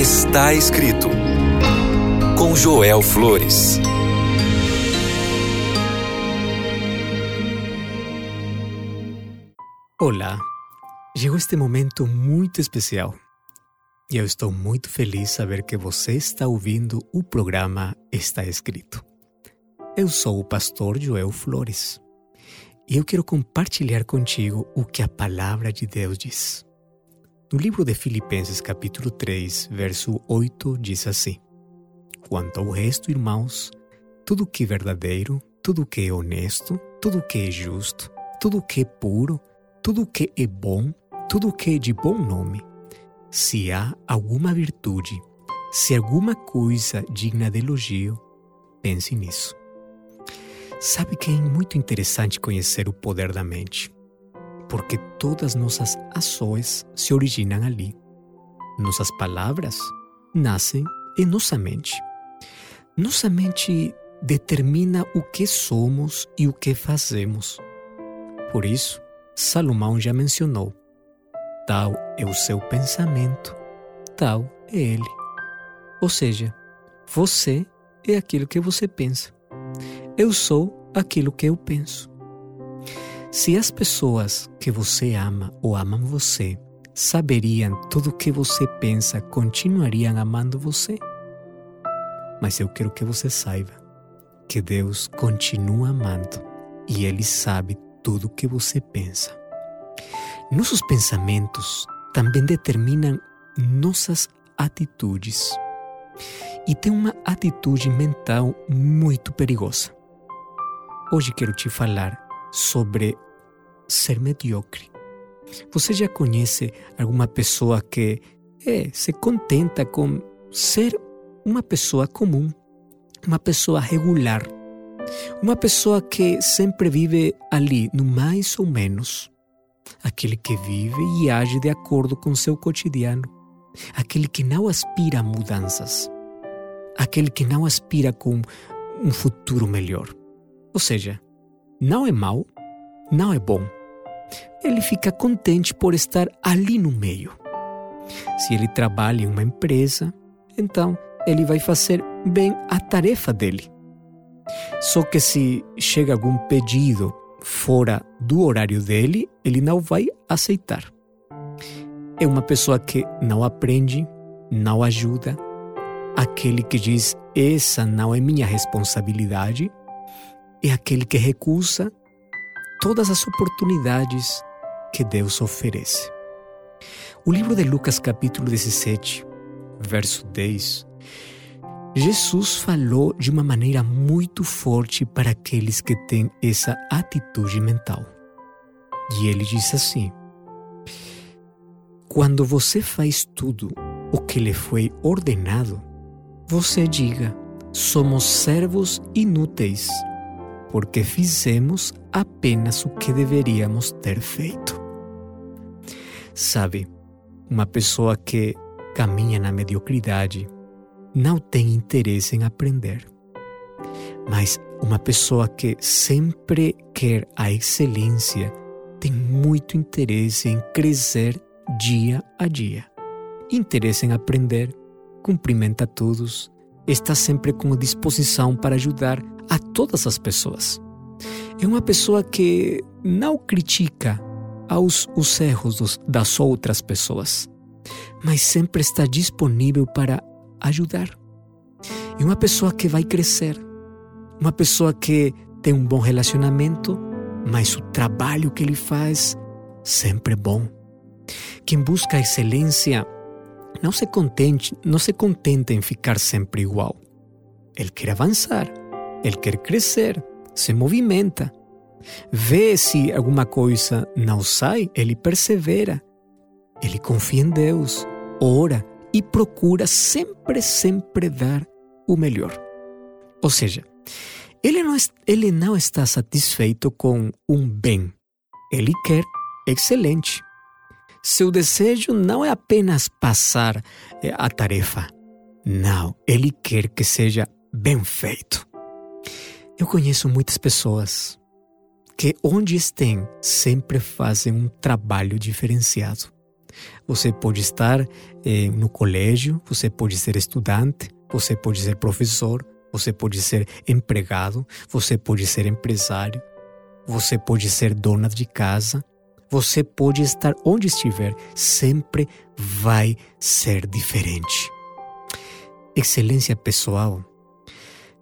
Está escrito com Joel Flores. Olá, chegou este momento muito especial e eu estou muito feliz saber que você está ouvindo o programa Está Escrito. Eu sou o pastor Joel Flores e eu quero compartilhar contigo o que a palavra de Deus diz. No livro de Filipenses, capítulo 3, verso 8, diz assim: Quanto ao resto, irmãos, tudo que é verdadeiro, tudo que é honesto, tudo que é justo, tudo que é puro, tudo que é bom, tudo que é de bom nome, se há alguma virtude, se alguma coisa digna de elogio, pense nisso. Sabe que é muito interessante conhecer o poder da mente, porque todas nossas ações se originam ali. Nossas palavras nascem em nossa mente. Nossa mente determina o que somos e o que fazemos. Por isso, Salomão já mencionou: tal é o seu pensamento, tal é ele. Ou seja, você é aquilo que você pensa. Eu sou aquilo que eu penso. Se as pessoas que você ama ou amam você saberiam tudo o que você pensa, continuariam amando você. Mas eu quero que você saiba que Deus continua amando e Ele sabe tudo o que você pensa. Nossos pensamentos também determinam nossas atitudes. E tem uma atitude mental muito perigosa. Hoje quero te falar sobre ser mediocre. Você já conhece alguma pessoa que é, se contenta com ser uma pessoa comum, uma pessoa regular, uma pessoa que sempre vive ali, no mais ou menos. Aquele que vive e age de acordo com seu cotidiano. Aquele que não aspira a mudanças. Aquele que não aspira com um futuro melhor. Ou seja, não é mau, não é bom. Ele fica contente por estar ali no meio. Se ele trabalha em uma empresa, então ele vai fazer bem a tarefa dele. Só que se chega algum pedido fora do horário dele, ele não vai aceitar. É uma pessoa que não aprende, não ajuda, aquele que diz: essa não é minha responsabilidade, é aquele que recusa todas as oportunidades que Deus oferece. O livro de Lucas, capítulo 17, verso 10, Jesus falou de uma maneira muito forte para aqueles que têm essa atitude mental. E ele disse assim: Quando você faz tudo o que lhe foi ordenado, você diga: somos servos inúteis, porque fizemos apenas o que deveríamos ter feito. Sabe, uma pessoa que caminha na mediocridade, não tem interesse em aprender. Mas uma pessoa que sempre quer a excelência tem muito interesse em crescer dia a dia. Interesse em aprender, cumprimenta todos, está sempre com disposição para ajudar a todas as pessoas. É uma pessoa que não critica aos os erros dos, das outras pessoas, mas sempre está disponível para ajudar. E uma pessoa que vai crescer, uma pessoa que tem um bom relacionamento, mas o trabalho que ele faz sempre é bom. Quem busca a excelência não se contente, não se contenta em ficar sempre igual. Ele quer avançar, ele quer crescer, se movimenta. Vê se alguma coisa não sai, ele persevera. Ele confia em Deus, ora e procura sempre, sempre dar o melhor. Ou seja, ele não, ele não está satisfeito com um bem, ele quer excelente. Seu desejo não é apenas passar eh, a tarefa, não, ele quer que seja bem feito. Eu conheço muitas pessoas que, onde estão, sempre fazem um trabalho diferenciado. Você pode estar eh, no colégio, você pode ser estudante, você pode ser professor, você pode ser empregado, você pode ser empresário, você pode ser dona de casa, você pode estar onde estiver, sempre vai ser diferente. Excelência pessoal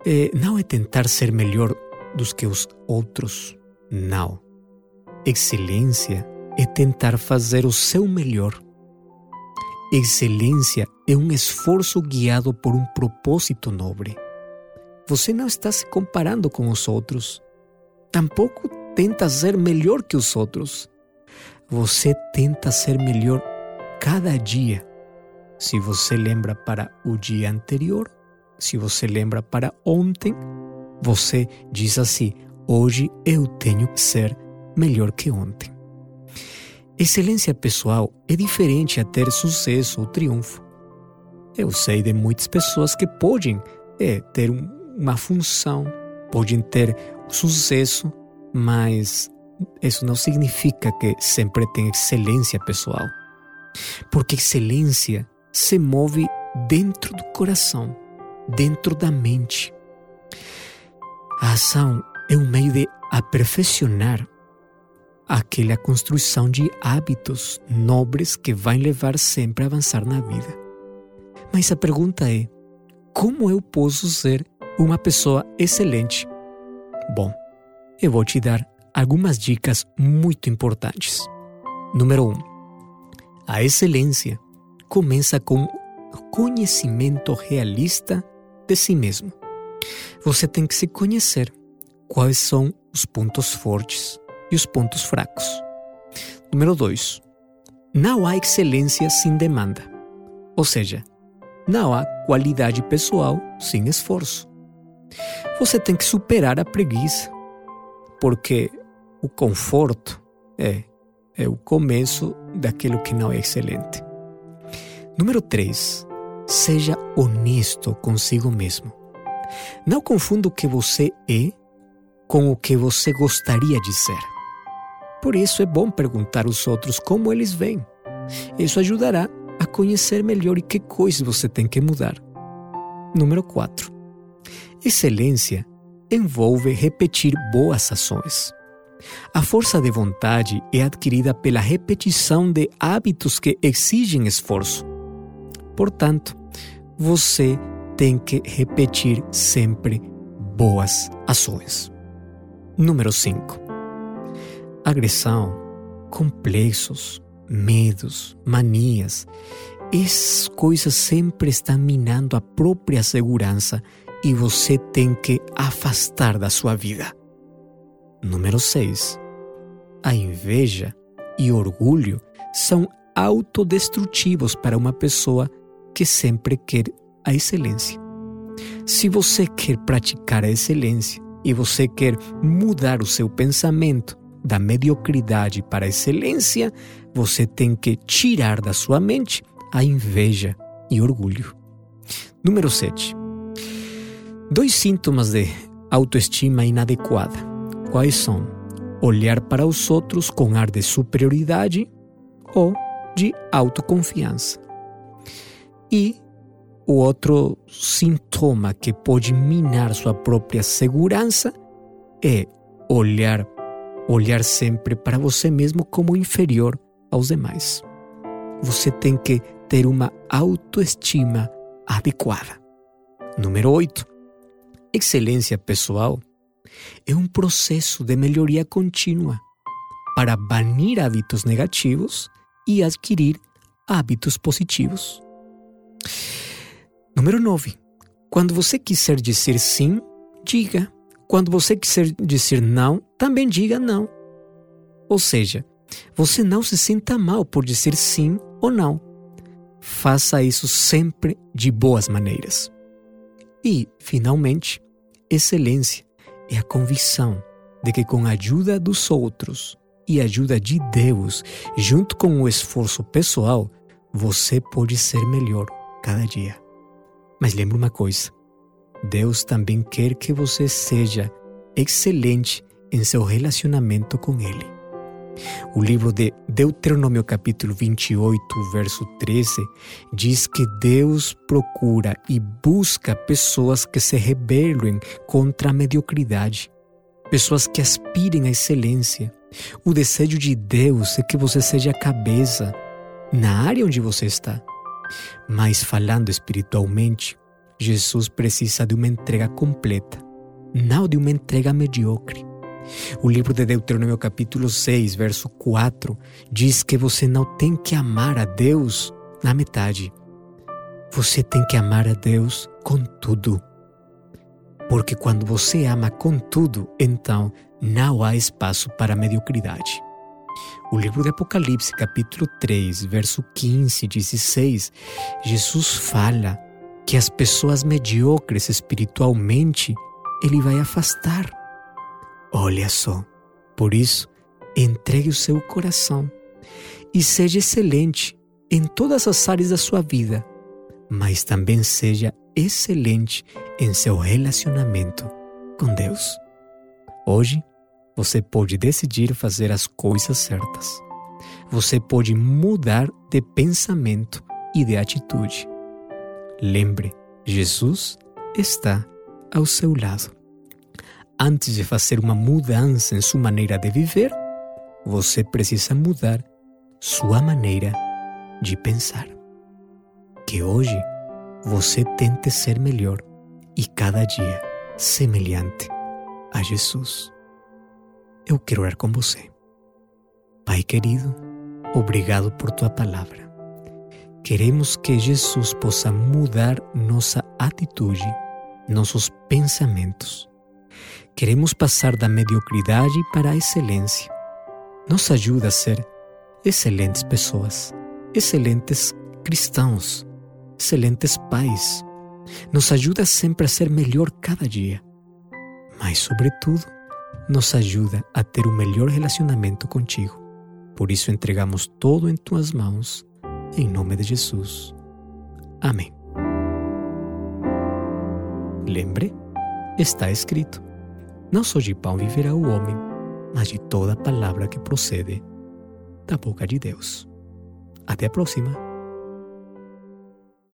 eh, não é tentar ser melhor dos que os outros, não. Excelência é tentar fazer o seu melhor. Excelência é um esforço guiado por um propósito nobre. Você não está se comparando com os outros. Tampouco tenta ser melhor que os outros. Você tenta ser melhor cada dia. Se você lembra para o dia anterior, se você lembra para ontem, você diz assim: hoje eu tenho que ser melhor que ontem. Excelência pessoal é diferente a ter sucesso ou triunfo. Eu sei de muitas pessoas que podem é, ter um, uma função, podem ter sucesso, mas isso não significa que sempre tem excelência pessoal. Porque excelência se move dentro do coração, dentro da mente. A ação é um meio de aperfeiçoar aquela construção de hábitos nobres que vai levar sempre a avançar na vida. Mas a pergunta é: como eu posso ser uma pessoa excelente. Bom, eu vou te dar algumas dicas muito importantes. Número 1. Um, a excelência começa com conhecimento realista de si mesmo. Você tem que se conhecer quais são os pontos fortes e os pontos fracos. Número 2. Não há excelência sem demanda. Ou seja, não há qualidade pessoal sem esforço. Você tem que superar a preguiça, porque o conforto é, é o começo daquilo que não é excelente. Número 3. Seja honesto consigo mesmo. Não confunda o que você é com o que você gostaria de ser. Por isso é bom perguntar aos outros como eles veem. Isso ajudará a conhecer melhor e que coisas você tem que mudar. Número 4. Excelência envolve repetir boas ações. A força de vontade é adquirida pela repetição de hábitos que exigem esforço. Portanto, você tem que repetir sempre boas ações. Número 5. Agressão, complexos, medos, manias. Essas coisas sempre estão minando a própria segurança e você tem que afastar da sua vida. Número 6. A inveja e orgulho são autodestrutivos para uma pessoa que sempre quer a excelência. Se você quer praticar a excelência e você quer mudar o seu pensamento da mediocridade para a excelência, você tem que tirar da sua mente a inveja e orgulho. Número 7 Dois sintomas de autoestima inadequada. Quais são? Olhar para os outros com ar de superioridade ou de autoconfiança. E o outro sintoma que pode minar sua própria segurança é olhar olhar sempre para você mesmo como inferior aos demais. Você tem que ter uma autoestima adequada. Número 8 Excelência pessoal é um processo de melhoria contínua para banir hábitos negativos e adquirir hábitos positivos. Número 9. Quando você quiser dizer sim, diga. Quando você quiser dizer não, também diga não. Ou seja, você não se sinta mal por dizer sim ou não. Faça isso sempre de boas maneiras. E, finalmente, excelência é a convicção de que, com a ajuda dos outros e a ajuda de Deus, junto com o esforço pessoal, você pode ser melhor cada dia. Mas lembre uma coisa: Deus também quer que você seja excelente em seu relacionamento com Ele. O livro de Deuteronômio, capítulo 28, verso 13, diz que Deus procura e busca pessoas que se rebelem contra a mediocridade, pessoas que aspirem à excelência. O desejo de Deus é que você seja a cabeça na área onde você está. Mas falando espiritualmente, Jesus precisa de uma entrega completa, não de uma entrega mediocre. O livro de Deuteronômio, capítulo 6, verso 4, diz que você não tem que amar a Deus na metade. Você tem que amar a Deus com tudo. Porque quando você ama com tudo, então não há espaço para mediocridade. O livro de Apocalipse, capítulo 3, verso 15 e 16, Jesus fala que as pessoas mediocres espiritualmente ele vai afastar. Olha só, por isso, entregue o seu coração e seja excelente em todas as áreas da sua vida, mas também seja excelente em seu relacionamento com Deus. Hoje, você pode decidir fazer as coisas certas. Você pode mudar de pensamento e de atitude. Lembre, Jesus está ao seu lado. Antes de fazer uma mudança em sua maneira de viver, você precisa mudar sua maneira de pensar. Que hoje você tente ser melhor e cada dia semelhante a Jesus. Eu quero orar com você. Pai querido, obrigado por tua palavra. Queremos que Jesus possa mudar nossa atitude, nossos pensamentos Queremos passar da mediocridade para a excelência. Nos ajuda a ser excelentes pessoas, excelentes cristãos, excelentes pais. Nos ajuda sempre a ser melhor cada dia. Mas, sobretudo, nos ajuda a ter um melhor relacionamento contigo. Por isso entregamos todo em tuas mãos, em nome de Jesus. Amém. Lembre, está escrito não só de pão viverá o homem, mas de toda palavra que procede da boca de Deus. Até a próxima!